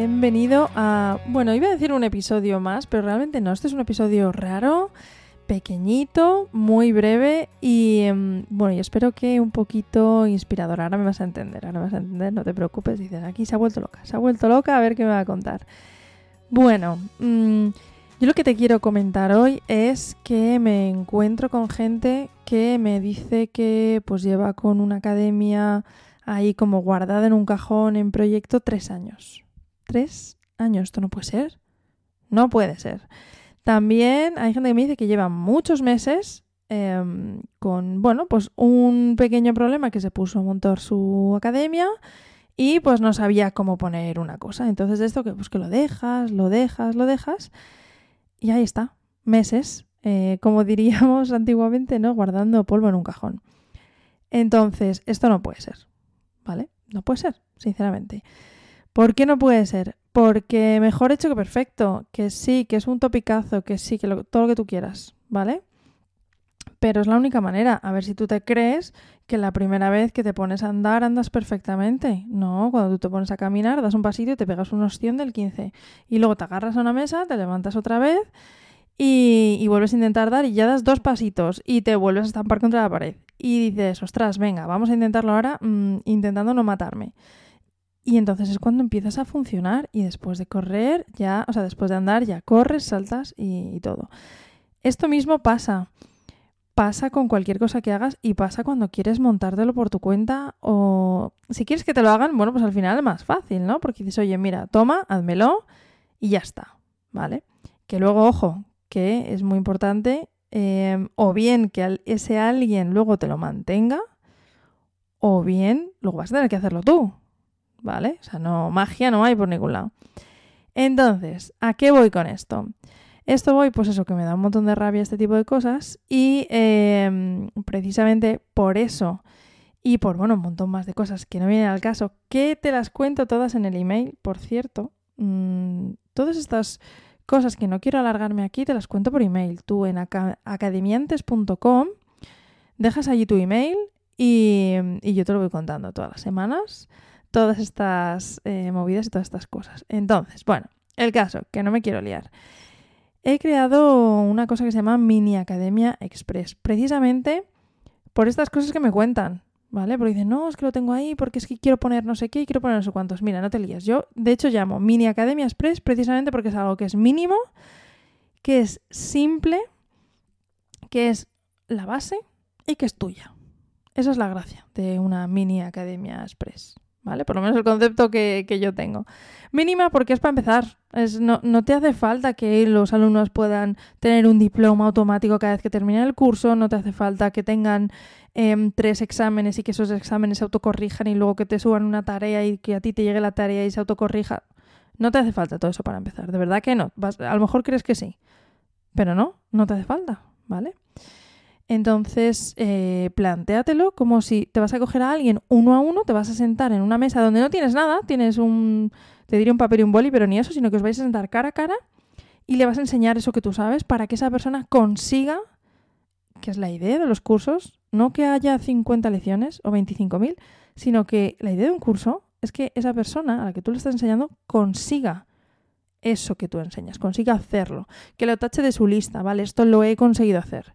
bienvenido a, bueno, iba a decir un episodio más, pero realmente no, este es un episodio raro, pequeñito, muy breve y em, bueno, y espero que un poquito inspirador. Ahora me vas a entender, ahora me vas a entender, no te preocupes, dices, aquí se ha vuelto loca, se ha vuelto loca, a ver qué me va a contar. Bueno, mm, yo lo que te quiero comentar hoy es que me encuentro con gente que me dice que pues lleva con una academia ahí como guardada en un cajón en proyecto tres años. ¿Tres años? ¿Esto no puede ser? No puede ser. También hay gente que me dice que lleva muchos meses em, con, bueno, pues un pequeño problema que se puso a montar su academia y pues no sabía cómo poner una cosa. Entonces esto que pues que lo dejas, lo dejas, lo dejas y ahí está, meses, eh, como diríamos antiguamente, ¿no? Guardando polvo en un cajón. Entonces, esto no puede ser. ¿vale? No puede ser, sinceramente. ¿Por qué no puede ser? Porque mejor hecho que perfecto, que sí, que es un topicazo, que sí, que todo lo que tú quieras, ¿vale? Pero es la única manera. A ver si tú te crees que la primera vez que te pones a andar andas perfectamente. No, cuando tú te pones a caminar, das un pasito y te pegas un ostión del 15. Y luego te agarras a una mesa, te levantas otra vez y, vuelves a intentar dar y ya das dos pasitos y te vuelves a estampar contra la pared. Y dices, ostras, venga, vamos a intentarlo ahora mm, intentando no matarme. Y entonces es cuando empiezas a funcionar y después de correr, ya, o sea, después de andar, ya corres, saltas y, todo. Esto mismo pasa. Pasa con cualquier cosa que hagas y pasa cuando quieres montártelo por tu cuenta o si quieres que te lo hagan, bueno, pues al final es más fácil, ¿no? Porque dices, oye, mira, toma, házmelo y ya está, ¿vale? Que luego, ojo, que es muy importante, em, o bien que ese alguien luego te lo mantenga, o bien luego vas a tener que hacerlo tú, ¿vale? O sea, no, magia no hay por ningún lado. Entonces, ¿a qué voy con esto? Esto voy, pues eso, que me da un montón de rabia este tipo de cosas y em, precisamente por eso y por, bueno, un montón más de cosas que no vienen al caso, que te las cuento todas en el email, por cierto. Mm, todas estas cosas que no quiero alargarme aquí, te las cuento por email. Tú en academiantes.com dejas allí tu email y, yo te lo voy contando todas las semanas, todas estas eh, movidas y todas estas cosas. Entonces, bueno, el caso, que no me quiero liar. He creado una cosa que se llama Mini Academia Express, precisamente por estas cosas que me cuentan. ¿vale? Porque dicen, no, es que lo tengo ahí porque es que quiero poner no sé qué y quiero poner no sé cuántos. Mira, no te lías. Yo, de hecho, llamo Mini Academia Express precisamente porque es algo que es mínimo, que es simple, que es la base y que es tuya. Esa es la gracia de una Mini Academia Express. ¿Vale? Por lo menos el concepto que, yo tengo. Mínima porque es para empezar. Es, no, no, te hace falta que los alumnos puedan tener un diploma automático cada vez que terminen el curso, no te hace falta que tengan em, tres exámenes y que esos exámenes se autocorrijan y luego que te suban una tarea y que a ti te llegue la tarea y se autocorrija. No te hace falta todo eso para empezar, de verdad que no. a lo mejor crees que sí, pero no, no te hace falta, ¿vale? Entonces, eh, plantéatelo como si te vas a coger a alguien uno a uno, te vas a sentar en una mesa donde no tienes nada, tienes un, te diré un papel y un boli, pero ni eso, sino que os vais a sentar cara a cara y le vas a enseñar eso que tú sabes para que esa persona consiga, que es la idea de los cursos, no que haya 50 lecciones o 25.000, sino que la idea de un curso es que esa persona a la que tú le estás enseñando consiga eso que tú enseñas, consiga hacerlo, que lo tache de su lista, ¿vale? Esto lo he conseguido hacer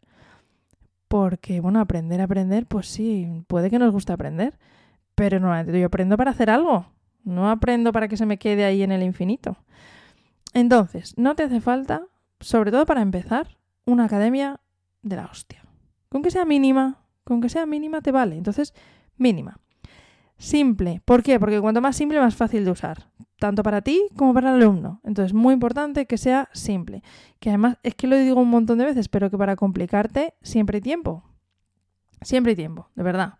porque, bueno, aprender, aprender, pues sí, puede que nos guste aprender, pero normalmente yo aprendo para hacer algo, no aprendo para que se me quede ahí en el infinito. Entonces, no te hace falta, sobre todo para empezar, una academia de la hostia. Con que sea mínima, con que sea mínima te vale. Entonces, mínima. Simple. ¿Por qué? Porque cuanto más simple, más fácil de usar. Tanto para ti como para el alumno. Entonces, muy importante que sea simple. Que además, es que lo digo un montón de veces, pero que para complicarte siempre hay tiempo. Siempre hay tiempo, de verdad.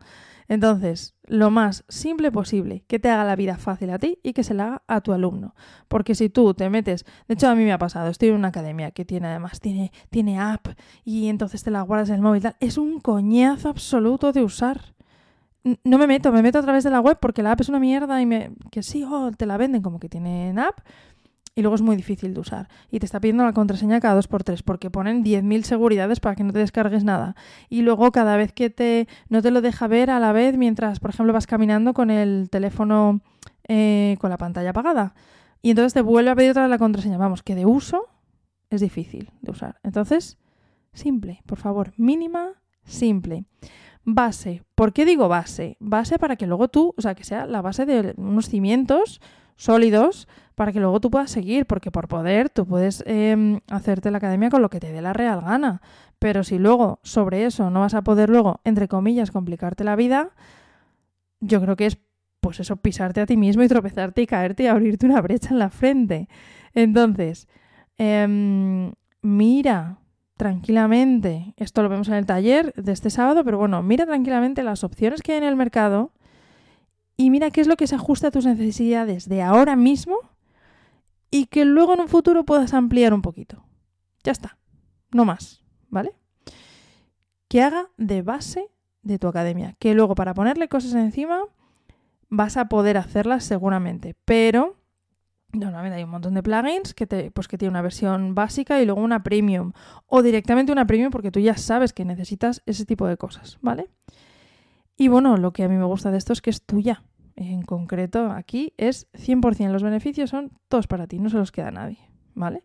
Entonces, lo más simple posible, que te haga la vida fácil a ti y que se la haga a tu alumno. Porque si tú te metes, de hecho a mí me ha pasado, estoy en una academia que tiene además, tiene, tiene app y entonces te la guardas en el móvil, tal. es un coñazo absoluto de usar no me meto, me meto a través de la web porque la app es una mierda y me. que sí, te la venden como que tienen app y luego es muy difícil de usar. Y te está pidiendo la contraseña cada dos por tres porque ponen 10.000 seguridades para que no te descargues nada. Y luego cada vez que te no te lo deja ver a la vez mientras, por ejemplo, vas caminando con el teléfono eh, con la pantalla apagada. y entonces te vuelve a pedir otra vez la contraseña. Vamos, que de uso es difícil de usar. Entonces, simple, por favor, mínima, simple. Base. ¿Por qué digo base? Base para que luego tú, o sea, que sea la base de unos cimientos sólidos para que luego tú puedas seguir, porque por poder tú puedes em, hacerte la academia con lo que te dé la real gana. Pero si luego sobre eso no vas a poder luego, entre comillas, complicarte la vida, yo creo que es pues eso, pisarte a ti mismo y tropezarte y caerte y abrirte una brecha en la frente. Entonces, em, mira tranquilamente, esto lo vemos en el taller de este sábado, pero bueno, mira tranquilamente las opciones que hay en el mercado y mira qué es lo que se ajusta a tus necesidades de ahora mismo y que luego en un futuro puedas ampliar un poquito. Ya está, no más, ¿vale? Que haga de base de tu academia, que luego para ponerle cosas encima vas a poder hacerlas seguramente, pero normalmente hay un montón de plugins que, te, pues que tiene una versión básica y luego una premium o directamente una premium porque tú ya sabes que necesitas ese tipo de cosas, ¿vale? Y bueno, lo que a mí me gusta de esto es que es tuya. En concreto, aquí es 100%. Los beneficios son todos para ti, no se los queda a nadie, ¿vale?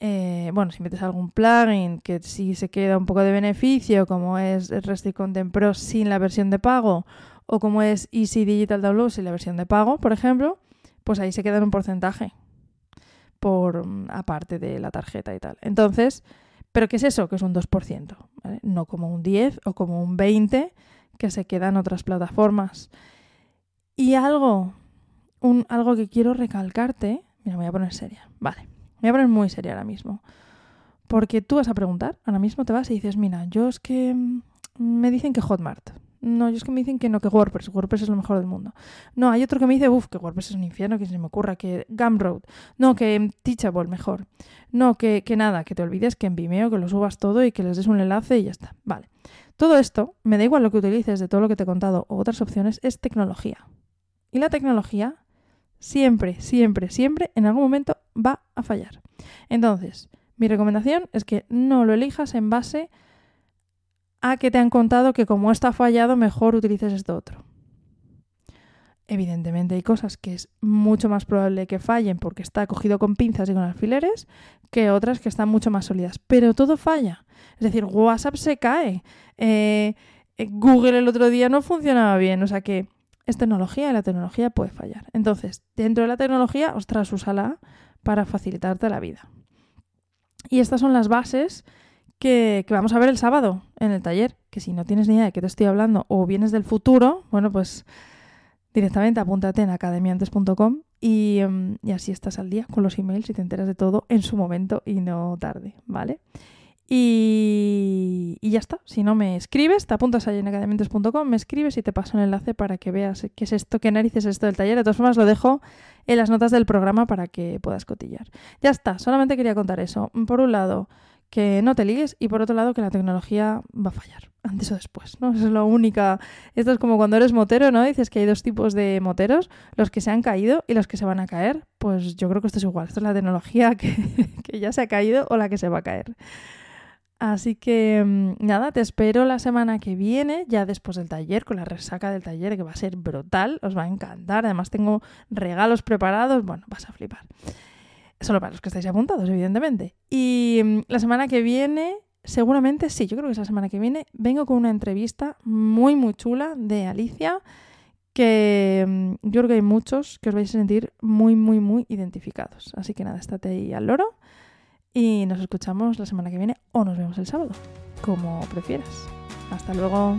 Eh, bueno, si metes algún plugin que sí se queda un poco de beneficio, como es Restrict Content Pro sin la versión de pago, o como es Easy Digital Download sin la versión de pago, por ejemplo, pues ahí se queda en un porcentaje por mm, aparte de la tarjeta y tal. Entonces, ¿pero qué es eso? Que es un 2%, ¿vale? No como un 10 o como un 20 que se queda en otras plataformas. Y algo, un, algo que quiero recalcarte, mira, me voy a poner seria, vale, me voy a poner muy seria ahora mismo. Porque tú vas a preguntar, ahora mismo te vas y dices, mira, yo es que mm, me dicen que Hotmart, no, yo es que me dicen que no, que WordPress. WordPress es lo mejor del mundo. No, hay otro que me dice, uff, que WordPress es un infierno, que se me ocurra, que Gumroad. No, que Teachable mejor. No, que, que nada, que te olvides que en Vimeo, que lo subas todo y que les des un enlace y ya está. Vale. Todo esto, me da igual lo que utilices de todo lo que te he contado o otras opciones, es tecnología. Y la tecnología siempre, siempre, siempre, en algún momento va a fallar. Entonces, mi recomendación es que no lo elijas en base a que te han contado que como esto ha fallado, mejor utilices esto otro. Evidentemente hay cosas que es mucho más probable que fallen porque está cogido con pinzas y con alfileres que otras que están mucho más sólidas. Pero todo falla. Es decir, WhatsApp se cae. Eh, eh, Google el otro día no funcionaba bien. O sea que es tecnología y la tecnología puede fallar. Entonces, dentro de la tecnología, ostras, úsala para facilitarte la vida. Y estas son las bases que, vamos a ver el sábado en el taller. Que si no tienes ni idea de qué te estoy hablando o vienes del futuro, bueno, pues directamente apúntate en academiantes.com y, em, y, así estás al día con los emails y te enteras de todo en su momento y no tarde, ¿vale? Y, y ya está. Si no me escribes, te apuntas ahí en academiantes.com, me escribes y te paso un enlace para que veas qué es esto, qué narices es esto del taller. De todas formas, lo dejo en las notas del programa para que puedas cotillar. Ya está, solamente quería contar eso. Por un lado, que no te ligues y por otro lado que la tecnología va a fallar antes o después, ¿no? Es lo única. Esto es como cuando eres motero, ¿no? Dices que hay dos tipos de moteros, los que se han caído y los que se van a caer. Pues yo creo que esto es igual. Esto es la tecnología que, que ya se ha caído o la que se va a caer. Así que mm, nada, te espero la semana que viene, ya después del taller, con la resaca del taller, que va a ser brutal, os va a encantar. Además tengo regalos preparados, bueno, vas a flipar. Solo para los que estáis apuntados, evidentemente. Y mm, la semana que viene, seguramente sí, yo creo que es la semana que viene, vengo con una entrevista muy, muy chula de Alicia, que mm, yo creo que hay muchos que os vais a sentir muy, muy, muy identificados. Así que nada, estate ahí al loro y nos escuchamos la semana que viene o nos vemos el sábado, como prefieras. Hasta luego.